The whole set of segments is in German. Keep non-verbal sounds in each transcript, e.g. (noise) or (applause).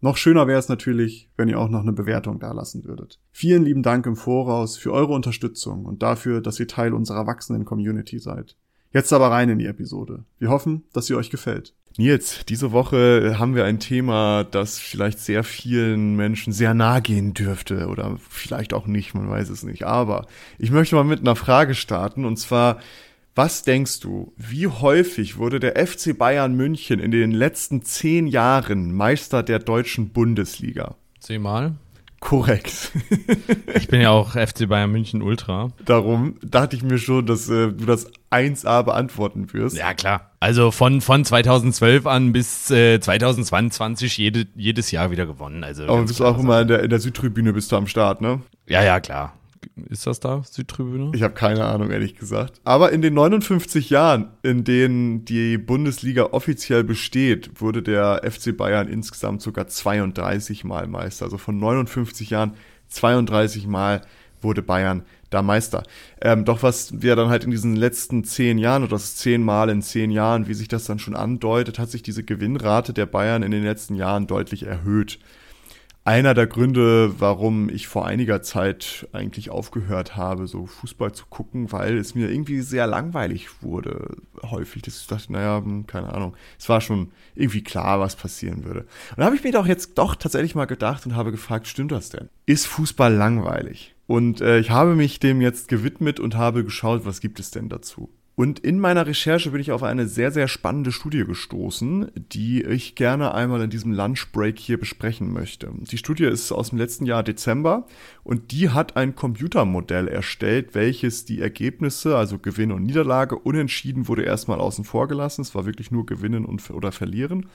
Noch schöner wäre es natürlich, wenn ihr auch noch eine Bewertung dalassen würdet. Vielen lieben Dank im Voraus für eure Unterstützung und dafür, dass ihr Teil unserer wachsenden Community seid. Jetzt aber rein in die Episode. Wir hoffen, dass sie euch gefällt. Nils, diese Woche haben wir ein Thema, das vielleicht sehr vielen Menschen sehr nahe gehen dürfte oder vielleicht auch nicht, man weiß es nicht. Aber ich möchte mal mit einer Frage starten und zwar, was denkst du, wie häufig wurde der FC Bayern München in den letzten zehn Jahren Meister der deutschen Bundesliga? Zehnmal. Korrekt. (laughs) ich bin ja auch FC Bayern München Ultra. Darum dachte ich mir schon, dass äh, du das 1a beantworten wirst. Ja, klar. Also von, von 2012 an bis äh, 2022 jede, jedes Jahr wieder gewonnen. Also Aber du bist auch immer in der, in der Südtribüne bist du am Start, ne? Ja, ja, klar. Ist das da, Südtribüne? Ich habe keine Ahnung, ehrlich gesagt. Aber in den 59 Jahren, in denen die Bundesliga offiziell besteht, wurde der FC Bayern insgesamt sogar 32 Mal Meister. Also von 59 Jahren 32 Mal wurde Bayern da Meister. Ähm, doch was wir dann halt in diesen letzten zehn Jahren oder das zehn Mal in zehn Jahren, wie sich das dann schon andeutet, hat sich diese Gewinnrate der Bayern in den letzten Jahren deutlich erhöht einer der Gründe, warum ich vor einiger Zeit eigentlich aufgehört habe, so Fußball zu gucken, weil es mir irgendwie sehr langweilig wurde, häufig. Dass ich dachte, naja, hm, keine Ahnung. Es war schon irgendwie klar, was passieren würde. Und da habe ich mir doch jetzt doch tatsächlich mal gedacht und habe gefragt, stimmt das denn? Ist Fußball langweilig? Und äh, ich habe mich dem jetzt gewidmet und habe geschaut, was gibt es denn dazu? Und in meiner Recherche bin ich auf eine sehr, sehr spannende Studie gestoßen, die ich gerne einmal in diesem Lunchbreak hier besprechen möchte. Die Studie ist aus dem letzten Jahr Dezember und die hat ein Computermodell erstellt, welches die Ergebnisse, also Gewinn und Niederlage, unentschieden wurde erstmal außen vor gelassen. Es war wirklich nur Gewinnen und, oder Verlieren.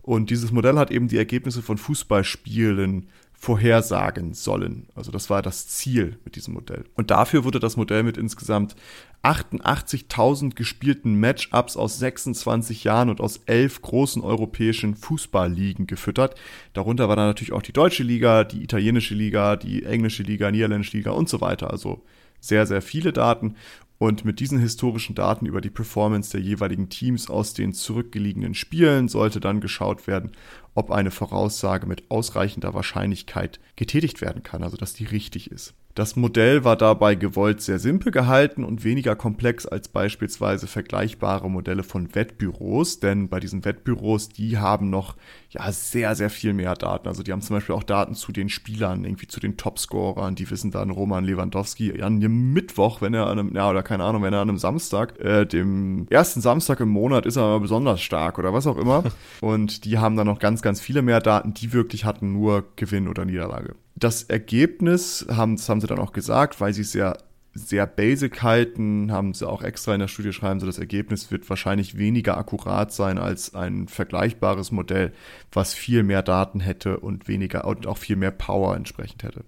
Und dieses Modell hat eben die Ergebnisse von Fußballspielen vorhersagen sollen. Also das war das Ziel mit diesem Modell. Und dafür wurde das Modell mit insgesamt 88.000 gespielten Matchups aus 26 Jahren und aus elf großen europäischen Fußballligen gefüttert. Darunter war dann natürlich auch die deutsche Liga, die italienische Liga, die englische Liga, niederländische Liga und so weiter. Also sehr, sehr viele Daten. Und mit diesen historischen Daten über die Performance der jeweiligen Teams aus den zurückgelegenen Spielen sollte dann geschaut werden, ob eine Voraussage mit ausreichender Wahrscheinlichkeit getätigt werden kann, also dass die richtig ist. Das Modell war dabei gewollt sehr simpel gehalten und weniger komplex als beispielsweise vergleichbare Modelle von Wettbüros, denn bei diesen Wettbüros, die haben noch ja sehr, sehr viel mehr Daten. Also die haben zum Beispiel auch Daten zu den Spielern, irgendwie zu den Topscorern, die wissen dann Roman Lewandowski an dem Mittwoch, wenn er an einem, ja, oder keine Ahnung, wenn er an einem Samstag, äh, dem ersten Samstag im Monat ist er aber besonders stark oder was auch immer. (laughs) und die haben dann noch ganz, ganz viele mehr Daten, die wirklich hatten nur Gewinn oder Niederlage. Das Ergebnis haben, das haben sie dann auch gesagt, weil sie es sehr sehr basic halten, haben sie auch extra in der Studie schreiben, so das Ergebnis wird wahrscheinlich weniger akkurat sein als ein vergleichbares Modell, was viel mehr Daten hätte und weniger und auch viel mehr Power entsprechend hätte.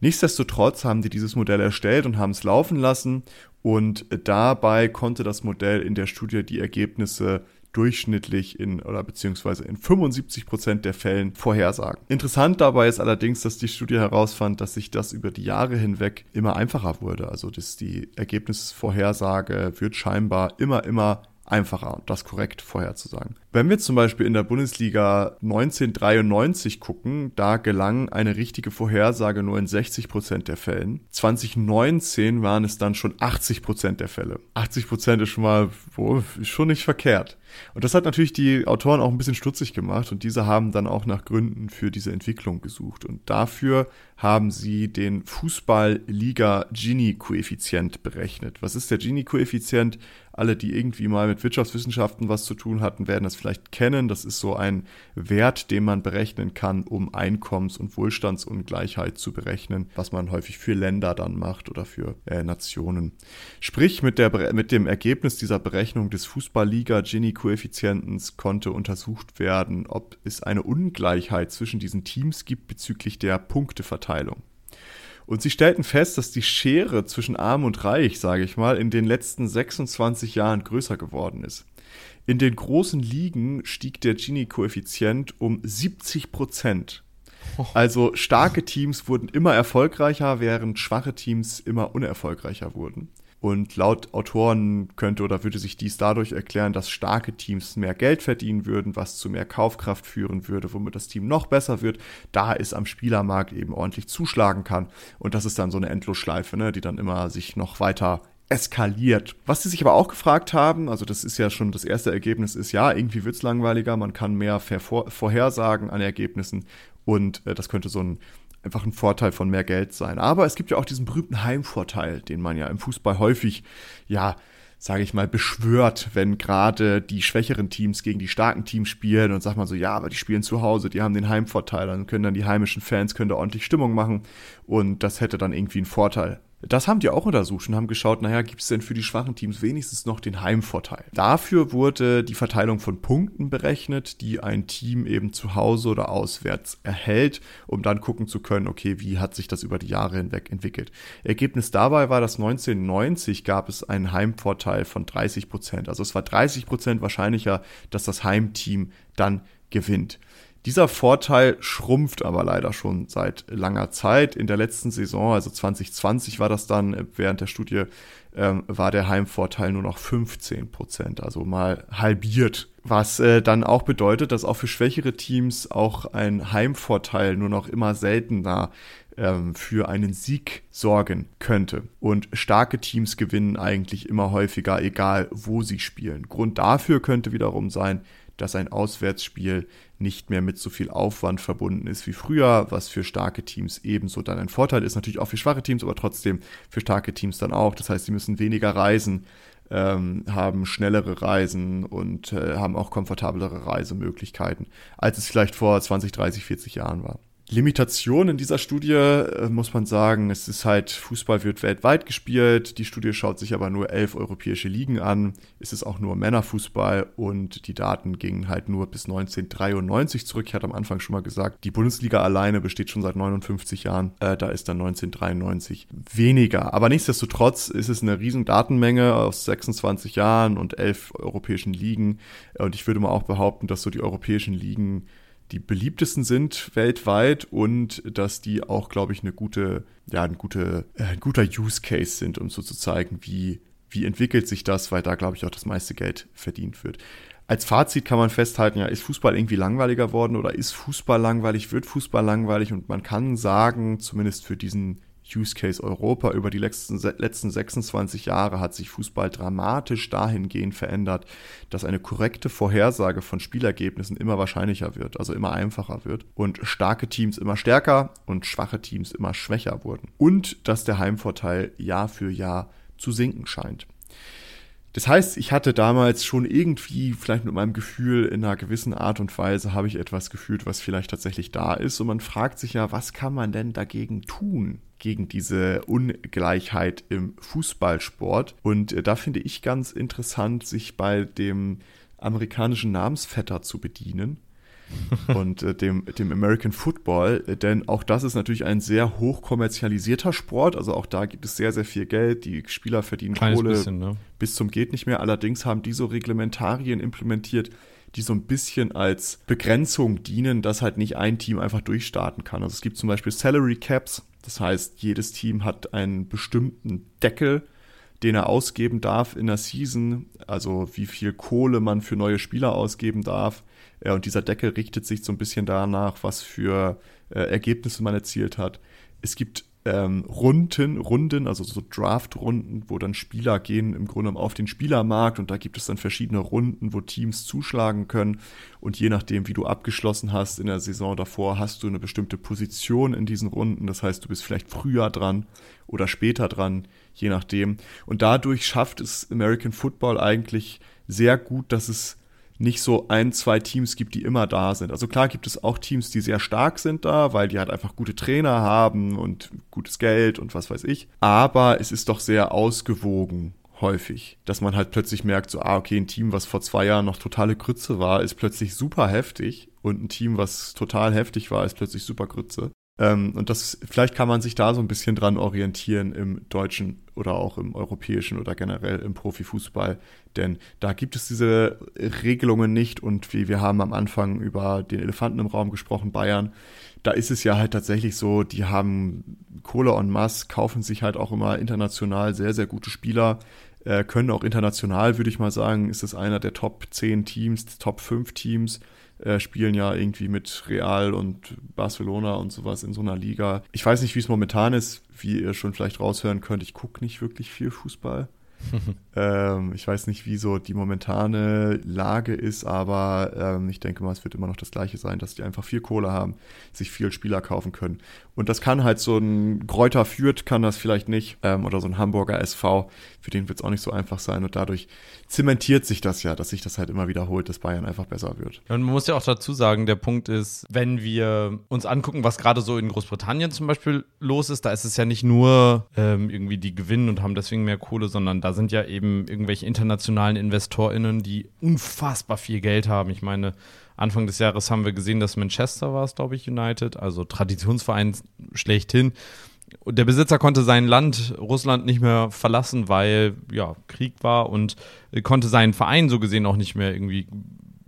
Nichtsdestotrotz haben die dieses Modell erstellt und haben es laufen lassen und dabei konnte das Modell in der Studie die Ergebnisse durchschnittlich in oder beziehungsweise in 75 Prozent der Fällen vorhersagen. Interessant dabei ist allerdings, dass die Studie herausfand, dass sich das über die Jahre hinweg immer einfacher wurde. Also dass die Ergebnisvorhersage wird scheinbar immer, immer einfacher, das korrekt vorherzusagen. Wenn wir zum Beispiel in der Bundesliga 1993 gucken, da gelang eine richtige Vorhersage nur in 60 Prozent der Fällen. 2019 waren es dann schon 80 Prozent der Fälle. 80 Prozent ist schon mal wo, ist schon nicht verkehrt. Und das hat natürlich die Autoren auch ein bisschen stutzig gemacht und diese haben dann auch nach Gründen für diese Entwicklung gesucht. Und dafür haben sie den Fußball-Liga Gini-Koeffizient berechnet. Was ist der Gini-Koeffizient? Alle, die irgendwie mal mit Wirtschaftswissenschaften was zu tun hatten, werden das vielleicht kennen. Das ist so ein Wert, den man berechnen kann, um Einkommens- und Wohlstandsungleichheit zu berechnen, was man häufig für Länder dann macht oder für äh, Nationen. Sprich, mit, der, mit dem Ergebnis dieser Berechnung des Fußball-Liga Gini-Koeffizientens konnte untersucht werden, ob es eine Ungleichheit zwischen diesen Teams gibt bezüglich der Punkteverteilung. Und sie stellten fest, dass die Schere zwischen Arm und Reich, sage ich mal, in den letzten 26 Jahren größer geworden ist. In den großen Ligen stieg der Gini-Koeffizient um 70 Prozent. Also starke Teams wurden immer erfolgreicher, während schwache Teams immer unerfolgreicher wurden. Und laut Autoren könnte oder würde sich dies dadurch erklären, dass starke Teams mehr Geld verdienen würden, was zu mehr Kaufkraft führen würde, womit das Team noch besser wird, da es am Spielermarkt eben ordentlich zuschlagen kann. Und das ist dann so eine Endlosschleife, ne, die dann immer sich noch weiter eskaliert. Was sie sich aber auch gefragt haben, also das ist ja schon das erste Ergebnis, ist ja, irgendwie wird's langweiliger, man kann mehr vorhersagen an Ergebnissen und äh, das könnte so ein einfach ein Vorteil von mehr Geld sein. Aber es gibt ja auch diesen berühmten Heimvorteil, den man ja im Fußball häufig, ja, sage ich mal, beschwört, wenn gerade die schwächeren Teams gegen die starken Teams spielen und sagt man so, ja, aber die spielen zu Hause, die haben den Heimvorteil, dann können dann die heimischen Fans können da ordentlich Stimmung machen und das hätte dann irgendwie einen Vorteil. Das haben die auch untersucht und haben geschaut, naja, gibt es denn für die schwachen Teams wenigstens noch den Heimvorteil? Dafür wurde die Verteilung von Punkten berechnet, die ein Team eben zu Hause oder auswärts erhält, um dann gucken zu können, okay, wie hat sich das über die Jahre hinweg entwickelt. Ergebnis dabei war, dass 1990 gab es einen Heimvorteil von 30 Prozent. Also es war 30 Prozent wahrscheinlicher, dass das Heimteam dann gewinnt. Dieser Vorteil schrumpft aber leider schon seit langer Zeit. In der letzten Saison, also 2020 war das dann, während der Studie, ähm, war der Heimvorteil nur noch 15 Prozent, also mal halbiert. Was äh, dann auch bedeutet, dass auch für schwächere Teams auch ein Heimvorteil nur noch immer seltener ähm, für einen Sieg sorgen könnte. Und starke Teams gewinnen eigentlich immer häufiger, egal wo sie spielen. Grund dafür könnte wiederum sein, dass ein Auswärtsspiel nicht mehr mit so viel Aufwand verbunden ist wie früher, was für starke Teams ebenso dann ein Vorteil ist. Natürlich auch für schwache Teams, aber trotzdem für starke Teams dann auch. Das heißt, sie müssen weniger reisen, ähm, haben schnellere Reisen und äh, haben auch komfortablere Reisemöglichkeiten, als es vielleicht vor 20, 30, 40 Jahren war. Limitation in dieser Studie äh, muss man sagen, es ist halt, Fußball wird weltweit gespielt. Die Studie schaut sich aber nur elf europäische Ligen an. Es ist auch nur Männerfußball und die Daten gingen halt nur bis 1993 zurück. Ich hatte am Anfang schon mal gesagt, die Bundesliga alleine besteht schon seit 59 Jahren. Äh, da ist dann 1993 weniger. Aber nichtsdestotrotz ist es eine riesen Datenmenge aus 26 Jahren und elf europäischen Ligen. Und ich würde mal auch behaupten, dass so die europäischen Ligen die beliebtesten sind weltweit und dass die auch, glaube ich, eine gute, ja, ein, gute, äh, ein guter Use Case sind, um so zu zeigen, wie, wie entwickelt sich das, weil da, glaube ich, auch das meiste Geld verdient wird. Als Fazit kann man festhalten, ja, ist Fußball irgendwie langweiliger worden oder ist Fußball langweilig, wird Fußball langweilig und man kann sagen, zumindest für diesen Use Case Europa. Über die letzten, letzten 26 Jahre hat sich Fußball dramatisch dahingehend verändert, dass eine korrekte Vorhersage von Spielergebnissen immer wahrscheinlicher wird, also immer einfacher wird und starke Teams immer stärker und schwache Teams immer schwächer wurden. Und dass der Heimvorteil Jahr für Jahr zu sinken scheint. Das heißt, ich hatte damals schon irgendwie, vielleicht mit meinem Gefühl, in einer gewissen Art und Weise habe ich etwas gefühlt, was vielleicht tatsächlich da ist. Und man fragt sich ja, was kann man denn dagegen tun? gegen diese Ungleichheit im Fußballsport. Und äh, da finde ich ganz interessant, sich bei dem amerikanischen Namensvetter zu bedienen. (laughs) und äh, dem, dem American Football, äh, denn auch das ist natürlich ein sehr hoch kommerzialisierter Sport, also auch da gibt es sehr, sehr viel Geld, die Spieler verdienen Kleines Kohle bisschen, ne? bis zum geht nicht mehr, allerdings haben die so Reglementarien implementiert, die so ein bisschen als Begrenzung dienen, dass halt nicht ein Team einfach durchstarten kann. Also es gibt zum Beispiel Salary Caps, das heißt, jedes Team hat einen bestimmten Deckel, den er ausgeben darf in der Season, also wie viel Kohle man für neue Spieler ausgeben darf. Und dieser Deckel richtet sich so ein bisschen danach, was für äh, Ergebnisse man erzielt hat. Es gibt ähm, Runden, Runden, also so Draft-Runden, wo dann Spieler gehen im Grunde auf den Spielermarkt und da gibt es dann verschiedene Runden, wo Teams zuschlagen können und je nachdem, wie du abgeschlossen hast in der Saison davor, hast du eine bestimmte Position in diesen Runden. Das heißt, du bist vielleicht früher dran oder später dran, je nachdem. Und dadurch schafft es American Football eigentlich sehr gut, dass es nicht so ein, zwei Teams gibt, die immer da sind. Also klar gibt es auch Teams, die sehr stark sind da, weil die halt einfach gute Trainer haben und gutes Geld und was weiß ich. Aber es ist doch sehr ausgewogen häufig, dass man halt plötzlich merkt, so, ah, okay, ein Team, was vor zwei Jahren noch totale Grütze war, ist plötzlich super heftig und ein Team, was total heftig war, ist plötzlich super Grütze. Ähm, und das, vielleicht kann man sich da so ein bisschen dran orientieren im deutschen oder auch im europäischen oder generell im Profifußball. Denn da gibt es diese Regelungen nicht. Und wie wir haben am Anfang über den Elefanten im Raum gesprochen, Bayern, da ist es ja halt tatsächlich so, die haben Kohle en masse, kaufen sich halt auch immer international sehr, sehr gute Spieler, äh, können auch international, würde ich mal sagen, ist es einer der Top 10 Teams, Top 5 Teams, äh, spielen ja irgendwie mit Real und Barcelona und sowas in so einer Liga. Ich weiß nicht, wie es momentan ist, wie ihr schon vielleicht raushören könnt. Ich gucke nicht wirklich viel Fußball. (laughs) ähm, ich weiß nicht, wie so die momentane Lage ist, aber ähm, ich denke mal, es wird immer noch das Gleiche sein, dass die einfach viel Kohle haben, sich viel Spieler kaufen können. Und das kann halt so ein Kräuter führt, kann das vielleicht nicht, ähm, oder so ein Hamburger SV, für den wird es auch nicht so einfach sein. Und dadurch zementiert sich das ja, dass sich das halt immer wiederholt, dass Bayern einfach besser wird. Und man muss ja auch dazu sagen, der Punkt ist, wenn wir uns angucken, was gerade so in Großbritannien zum Beispiel los ist, da ist es ja nicht nur ähm, irgendwie die gewinnen und haben deswegen mehr Kohle, sondern da sind ja eben irgendwelche internationalen InvestorInnen, die unfassbar viel Geld haben. Ich meine, Anfang des Jahres haben wir gesehen, dass Manchester war es, glaube ich, United, also Traditionsverein schlechthin. Und der Besitzer konnte sein Land, Russland, nicht mehr verlassen, weil ja Krieg war und konnte seinen Verein so gesehen auch nicht mehr irgendwie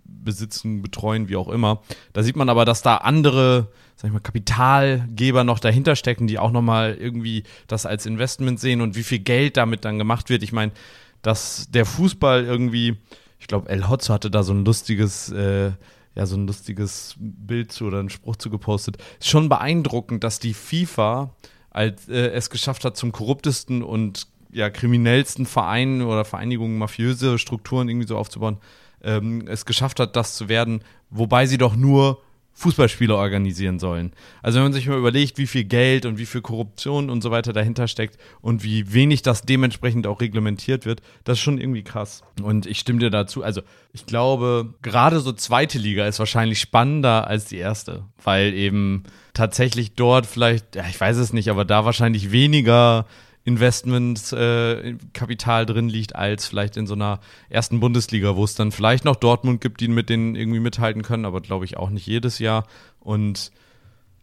besitzen, betreuen, wie auch immer. Da sieht man aber, dass da andere, sag ich mal, Kapitalgeber noch dahinter stecken, die auch nochmal irgendwie das als Investment sehen und wie viel Geld damit dann gemacht wird. Ich meine, dass der Fußball irgendwie, ich glaube, El Hotzo hatte da so ein lustiges äh, ja so ein lustiges Bild zu oder einen Spruch zu gepostet. Ist schon beeindruckend, dass die FIFA als, äh, es geschafft hat, zum korruptesten und ja, kriminellsten Verein oder Vereinigungen, mafiöse Strukturen irgendwie so aufzubauen, ähm, es geschafft hat, das zu werden, wobei sie doch nur Fußballspiele organisieren sollen. Also wenn man sich mal überlegt, wie viel Geld und wie viel Korruption und so weiter dahinter steckt und wie wenig das dementsprechend auch reglementiert wird, das ist schon irgendwie krass. Und ich stimme dir dazu. Also ich glaube, gerade so zweite Liga ist wahrscheinlich spannender als die erste, weil eben tatsächlich dort vielleicht, ja, ich weiß es nicht, aber da wahrscheinlich weniger Investmentkapital äh, drin liegt, als vielleicht in so einer ersten Bundesliga, wo es dann vielleicht noch Dortmund gibt, die mit denen irgendwie mithalten können, aber glaube ich auch nicht jedes Jahr. Und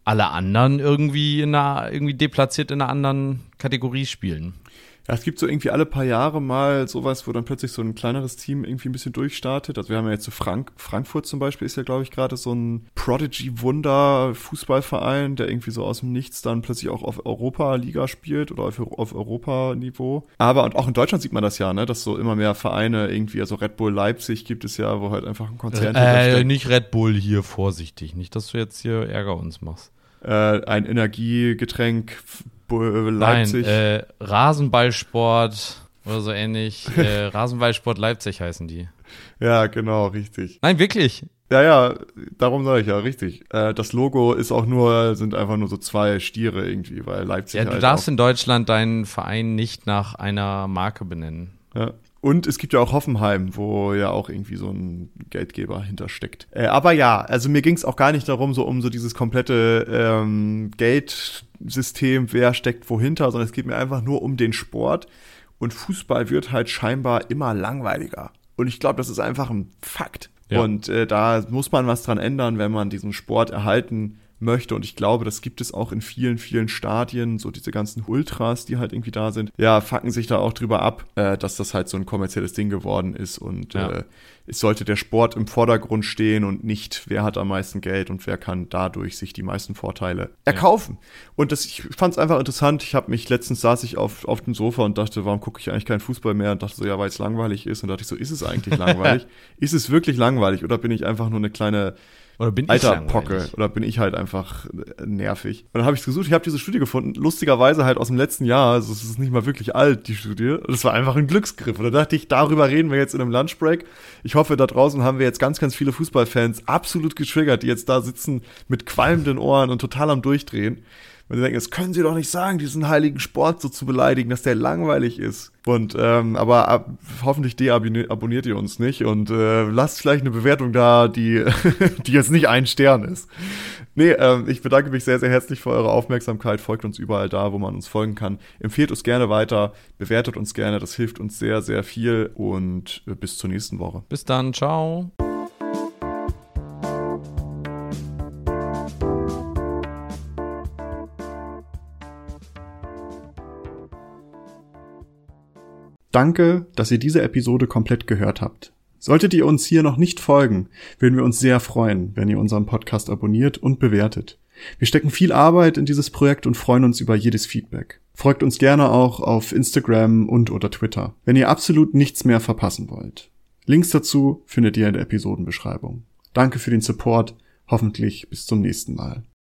alle anderen irgendwie in einer, irgendwie deplatziert in einer anderen Kategorie spielen. Ja, es gibt so irgendwie alle paar Jahre mal sowas, wo dann plötzlich so ein kleineres Team irgendwie ein bisschen durchstartet. Also wir haben ja jetzt so Frank Frankfurt zum Beispiel ist ja, glaube ich, gerade so ein Prodigy-Wunder-Fußballverein, der irgendwie so aus dem Nichts dann plötzlich auch auf Europa-Liga spielt oder auf, auf Europa-Niveau. Aber und auch in Deutschland sieht man das ja, ne, dass so immer mehr Vereine irgendwie, also Red Bull Leipzig gibt es ja, wo halt einfach ein Konzern äh, nicht Red Bull hier, vorsichtig. Nicht, dass du jetzt hier Ärger uns machst. Äh, ein Energiegetränk Leipzig. Nein, äh, Rasenballsport oder so ähnlich. (laughs) äh, Rasenballsport Leipzig heißen die. Ja, genau, richtig. Nein, wirklich. Ja, ja, darum sage ich ja, richtig. Äh, das Logo ist auch nur, sind einfach nur so zwei Stiere irgendwie, weil Leipzig. Ja, du halt darfst in Deutschland deinen Verein nicht nach einer Marke benennen. Ja. Und es gibt ja auch Hoffenheim, wo ja auch irgendwie so ein Geldgeber hintersteckt. Äh, aber ja, also mir ging es auch gar nicht darum, so um so dieses komplette ähm, Geldsystem, wer steckt wohinter, sondern es geht mir einfach nur um den Sport. Und Fußball wird halt scheinbar immer langweiliger. Und ich glaube, das ist einfach ein Fakt. Ja. Und äh, da muss man was dran ändern, wenn man diesen Sport erhalten möchte. Und ich glaube, das gibt es auch in vielen, vielen Stadien, so diese ganzen Ultras, die halt irgendwie da sind, ja, fucken sich da auch drüber ab, äh, dass das halt so ein kommerzielles Ding geworden ist. Und ja. äh, es sollte der Sport im Vordergrund stehen und nicht, wer hat am meisten Geld und wer kann dadurch sich die meisten Vorteile erkaufen. Ja. Und das, ich fand es einfach interessant. Ich habe mich letztens saß ich auf, auf dem Sofa und dachte, warum gucke ich eigentlich keinen Fußball mehr? Und dachte so, ja, weil es langweilig ist. Und dachte ich so, ist es eigentlich (laughs) langweilig? ist es wirklich langweilig oder bin ich einfach nur eine kleine oder bin Alter, ich Pocke. Oder bin ich halt einfach äh, nervig. Und dann habe ich gesucht, ich habe diese Studie gefunden, lustigerweise halt aus dem letzten Jahr, also es ist nicht mal wirklich alt, die Studie. Und es war einfach ein Glücksgriff. Und da dachte ich, darüber reden wir jetzt in einem Lunchbreak. Ich hoffe, da draußen haben wir jetzt ganz, ganz viele Fußballfans absolut getriggert, die jetzt da sitzen mit qualmenden Ohren und total am Durchdrehen. Und die denken, das können sie doch nicht sagen, diesen heiligen Sport so zu beleidigen, dass der langweilig ist. Und ähm, aber ab, hoffentlich deabonniert ihr uns nicht und äh, lasst vielleicht eine Bewertung da, die, (laughs) die jetzt nicht ein Stern ist. Nee, ähm, ich bedanke mich sehr, sehr herzlich für eure Aufmerksamkeit. Folgt uns überall da, wo man uns folgen kann. Empfehlt uns gerne weiter, bewertet uns gerne, das hilft uns sehr, sehr viel und äh, bis zur nächsten Woche. Bis dann, ciao. Danke, dass ihr diese Episode komplett gehört habt. Solltet ihr uns hier noch nicht folgen, würden wir uns sehr freuen, wenn ihr unseren Podcast abonniert und bewertet. Wir stecken viel Arbeit in dieses Projekt und freuen uns über jedes Feedback. Folgt uns gerne auch auf Instagram und oder Twitter, wenn ihr absolut nichts mehr verpassen wollt. Links dazu findet ihr in der Episodenbeschreibung. Danke für den Support, hoffentlich bis zum nächsten Mal.